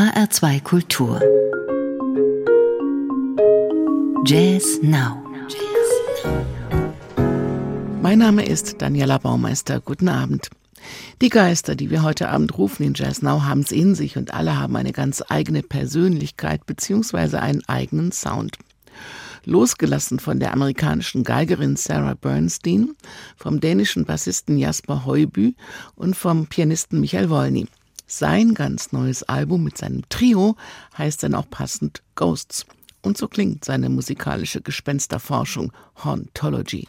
HR2 Kultur. Jazz Now. Mein Name ist Daniela Baumeister. Guten Abend. Die Geister, die wir heute Abend rufen in Jazz Now, haben es in sich und alle haben eine ganz eigene Persönlichkeit bzw. einen eigenen Sound losgelassen von der amerikanischen Geigerin Sarah Bernstein, vom dänischen Bassisten Jasper Heubü und vom Pianisten Michael Wolny. Sein ganz neues Album mit seinem Trio heißt dann auch passend Ghosts. Und so klingt seine musikalische Gespensterforschung Hauntology.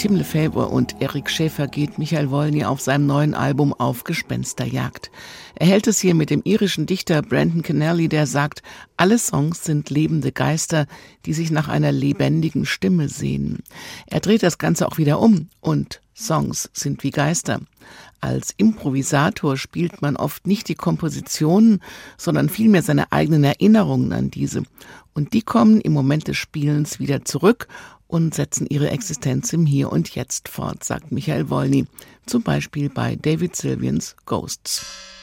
Tim Lefebvre und Eric Schäfer geht Michael Wolny auf seinem neuen Album auf Gespensterjagd. Er hält es hier mit dem irischen Dichter Brandon Kennelly, der sagt, alle Songs sind lebende Geister, die sich nach einer lebendigen Stimme sehnen. Er dreht das Ganze auch wieder um und Songs sind wie Geister. Als Improvisator spielt man oft nicht die Kompositionen, sondern vielmehr seine eigenen Erinnerungen an diese. Und die kommen im Moment des Spielens wieder zurück und setzen ihre Existenz im Hier und Jetzt fort, sagt Michael Wolny, zum Beispiel bei David Sylvians Ghosts.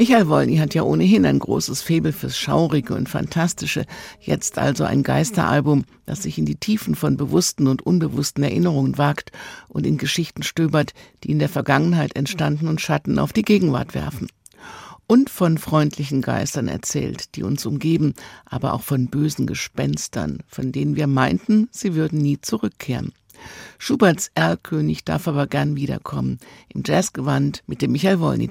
Michael Wolny hat ja ohnehin ein großes Faible fürs Schaurige und Fantastische. Jetzt also ein Geisteralbum, das sich in die Tiefen von bewussten und unbewussten Erinnerungen wagt und in Geschichten stöbert, die in der Vergangenheit entstanden und Schatten auf die Gegenwart werfen. Und von freundlichen Geistern erzählt, die uns umgeben, aber auch von bösen Gespenstern, von denen wir meinten, sie würden nie zurückkehren. Schuberts Erlkönig darf aber gern wiederkommen, im Jazzgewand mit dem Michael Wolny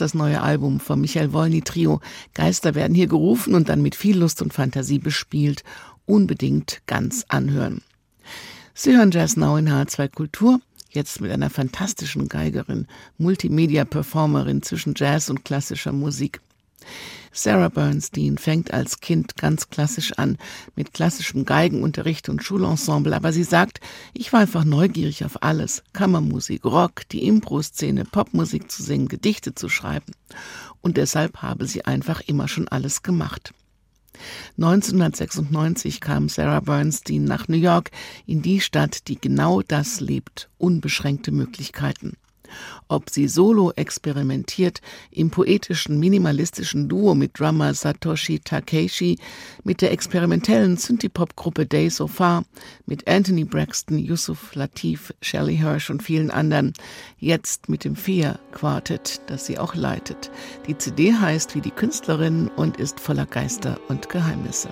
das neue Album vom Michael Wolny Trio. Geister werden hier gerufen und dann mit viel Lust und Fantasie bespielt. Unbedingt ganz anhören. Sie hören Jazz Now in H2 Kultur. Jetzt mit einer fantastischen Geigerin, Multimedia-Performerin zwischen Jazz und klassischer Musik. Sarah Bernstein fängt als Kind ganz klassisch an, mit klassischem Geigenunterricht und Schulensemble, aber sie sagt, ich war einfach neugierig auf alles. Kammermusik, Rock, die Impro-Szene, Popmusik zu singen, Gedichte zu schreiben. Und deshalb habe sie einfach immer schon alles gemacht. 1996 kam Sarah Bernstein nach New York, in die Stadt, die genau das lebt, unbeschränkte Möglichkeiten ob sie solo experimentiert im poetischen minimalistischen Duo mit Drummer Satoshi Takeishi, mit der experimentellen Synthie-Pop-Gruppe Day So Far, mit Anthony Braxton, Yusuf Latif, Shelley Hirsch und vielen anderen, jetzt mit dem Fea Quartet, das sie auch leitet. Die CD heißt wie die Künstlerin und ist voller Geister und Geheimnisse.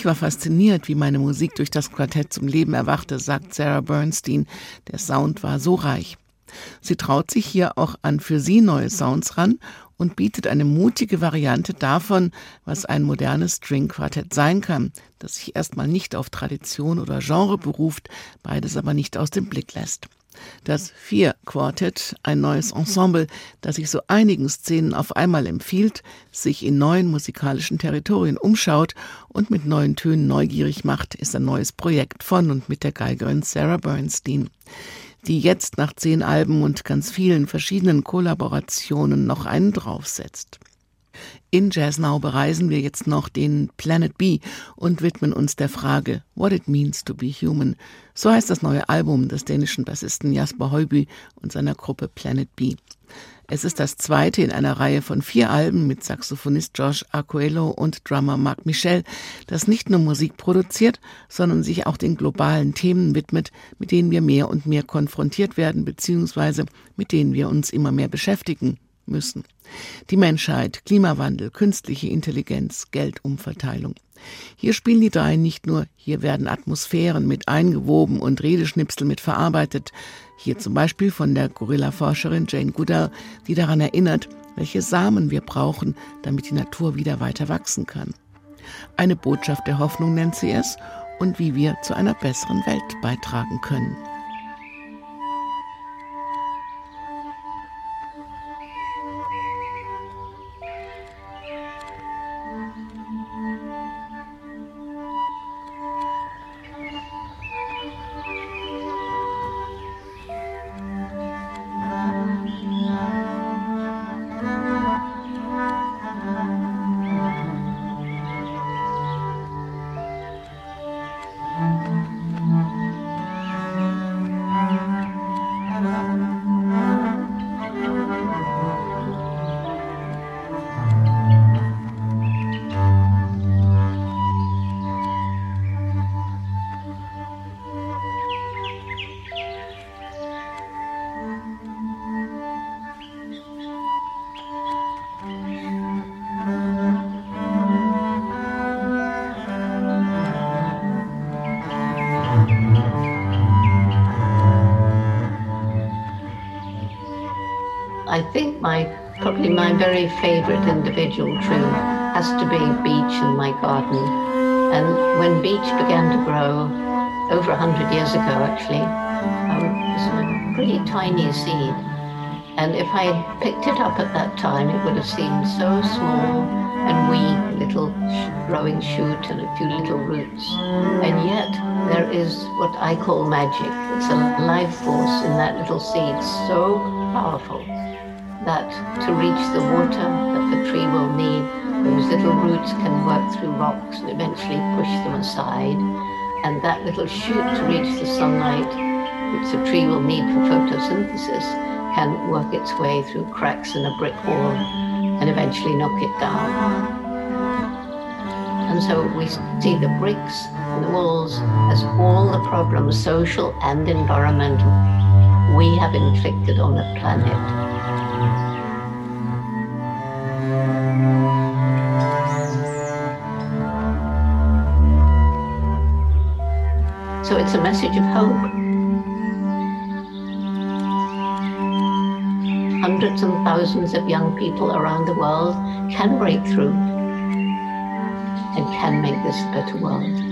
Ich war fasziniert, wie meine Musik durch das Quartett zum Leben erwachte, sagt Sarah Bernstein. Der Sound war so reich. Sie traut sich hier auch an für sie neue Sounds ran und bietet eine mutige Variante davon, was ein modernes String-Quartett sein kann, das sich erstmal nicht auf Tradition oder Genre beruft, beides aber nicht aus dem Blick lässt. Das Vier-Quartett, ein neues Ensemble, das sich so einigen Szenen auf einmal empfiehlt, sich in neuen musikalischen Territorien umschaut und mit neuen Tönen neugierig macht, ist ein neues Projekt von und mit der Geigerin Sarah Bernstein die jetzt nach zehn Alben und ganz vielen verschiedenen Kollaborationen noch einen draufsetzt. In Jazz Now bereisen wir jetzt noch den Planet B und widmen uns der Frage What it means to be human. So heißt das neue Album des dänischen Bassisten Jasper Heuby und seiner Gruppe Planet B. Es ist das zweite in einer Reihe von vier Alben mit Saxophonist Josh Arcoello und Drummer Marc Michel, das nicht nur Musik produziert, sondern sich auch den globalen Themen widmet, mit denen wir mehr und mehr konfrontiert werden bzw. mit denen wir uns immer mehr beschäftigen müssen. Die Menschheit, Klimawandel, künstliche Intelligenz, Geldumverteilung. Hier spielen die drei nicht nur, hier werden Atmosphären mit eingewoben und Redeschnipsel mit verarbeitet. Hier zum Beispiel von der Gorilla-Forscherin Jane Goodall, die daran erinnert, welche Samen wir brauchen, damit die Natur wieder weiter wachsen kann. Eine Botschaft der Hoffnung nennt sie es und wie wir zu einer besseren Welt beitragen können. Probably my very favorite individual tree has to be Beech in my garden. And when Beech began to grow, over a hundred years ago actually, um, it was a pretty tiny seed. And if I picked it up at that time, it would have seemed so small and weak, little growing shoot and a few little roots. And yet there is what I call magic. It's a life force in that little seed, so powerful that to reach the water that the tree will need, those little roots can work through rocks and eventually push them aside. And that little shoot to reach the sunlight, which the tree will need for photosynthesis, can work its way through cracks in a brick wall and eventually knock it down. And so we see the bricks and the walls as all the problems, social and environmental, we have inflicted on the planet. It's a message of hope. Hundreds and thousands of young people around the world can break through and can make this a better world.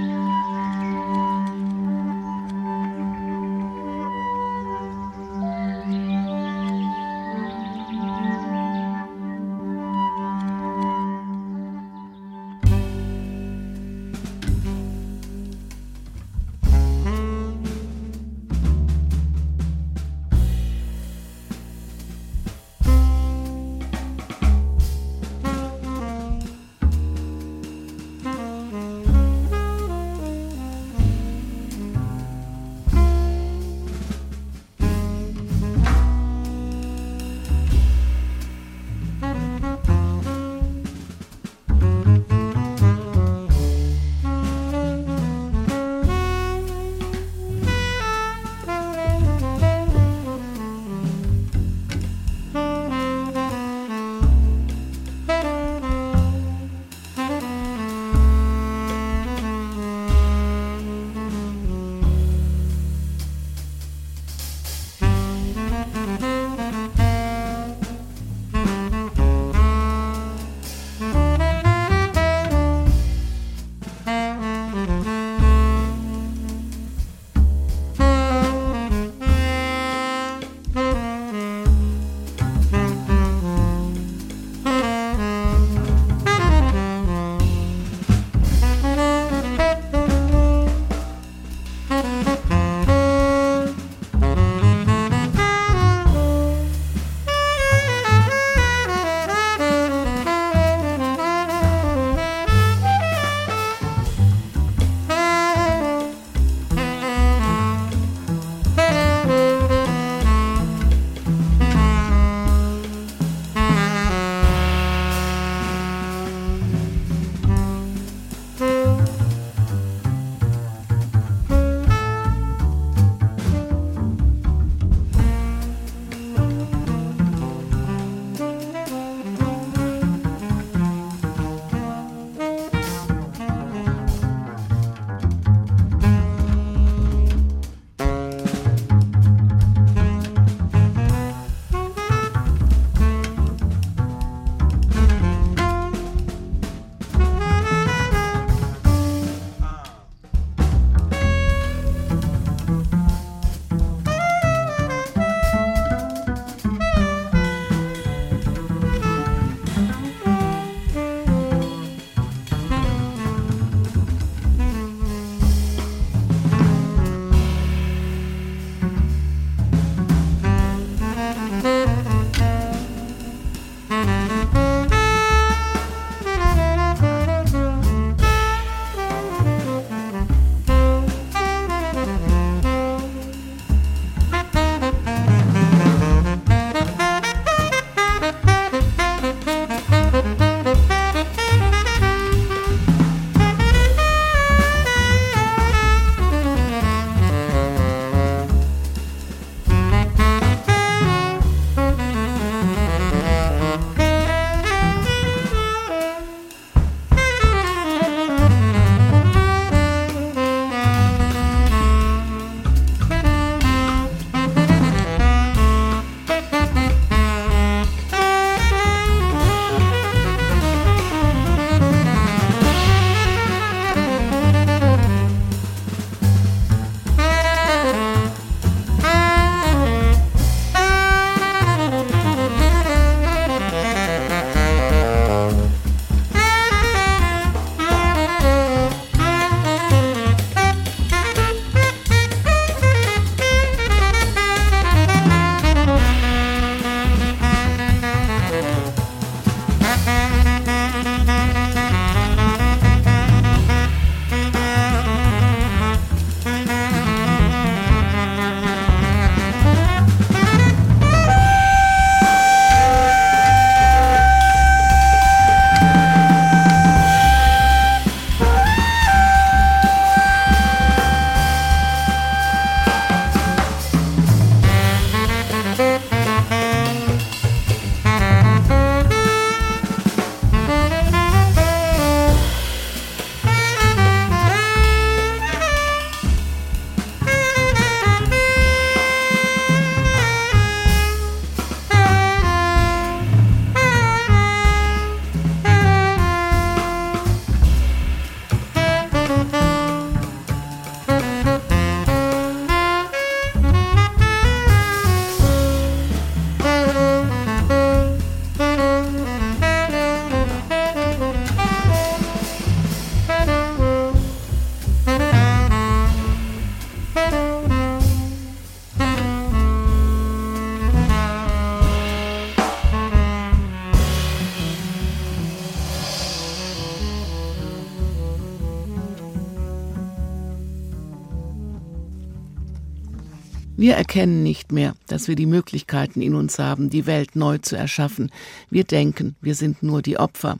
Wir erkennen nicht mehr, dass wir die Möglichkeiten in uns haben, die Welt neu zu erschaffen. Wir denken, wir sind nur die Opfer.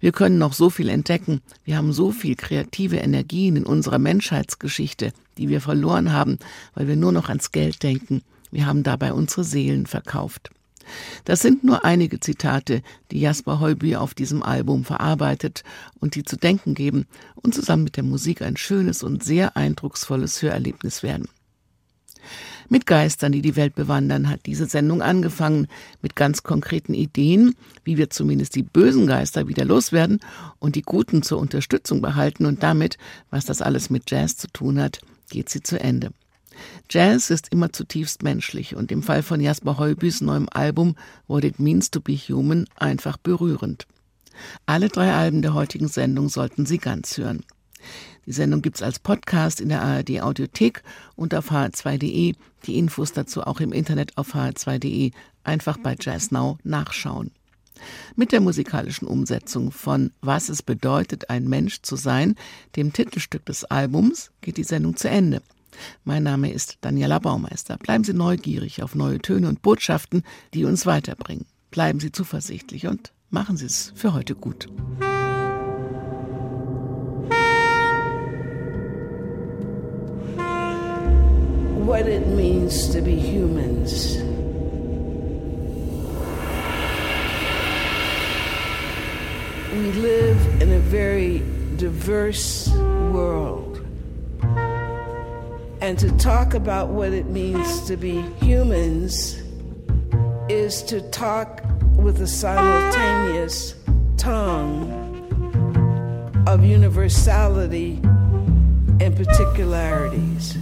Wir können noch so viel entdecken. Wir haben so viel kreative Energien in unserer Menschheitsgeschichte, die wir verloren haben, weil wir nur noch ans Geld denken. Wir haben dabei unsere Seelen verkauft. Das sind nur einige Zitate, die Jasper Heuby auf diesem Album verarbeitet und die zu denken geben und zusammen mit der Musik ein schönes und sehr eindrucksvolles Hörerlebnis werden. Mit Geistern, die die Welt bewandern, hat diese Sendung angefangen mit ganz konkreten Ideen, wie wir zumindest die bösen Geister wieder loswerden und die guten zur Unterstützung behalten und damit, was das alles mit Jazz zu tun hat, geht sie zu Ende. Jazz ist immer zutiefst menschlich und im Fall von Jasper Heubys neuem Album What It Means to Be Human einfach berührend. Alle drei Alben der heutigen Sendung sollten Sie ganz hören. Die Sendung gibt's als Podcast in der ARD Audiothek und auf hr2.de. Die Infos dazu auch im Internet auf hr2.de. Einfach bei Jazz Now nachschauen. Mit der musikalischen Umsetzung von Was es bedeutet, ein Mensch zu sein, dem Titelstück des Albums, geht die Sendung zu Ende. Mein Name ist Daniela Baumeister. Bleiben Sie neugierig auf neue Töne und Botschaften, die uns weiterbringen. Bleiben Sie zuversichtlich und machen Sie es für heute gut. What it means to be humans. We live in a very diverse world. And to talk about what it means to be humans is to talk with a simultaneous tongue of universality and particularities.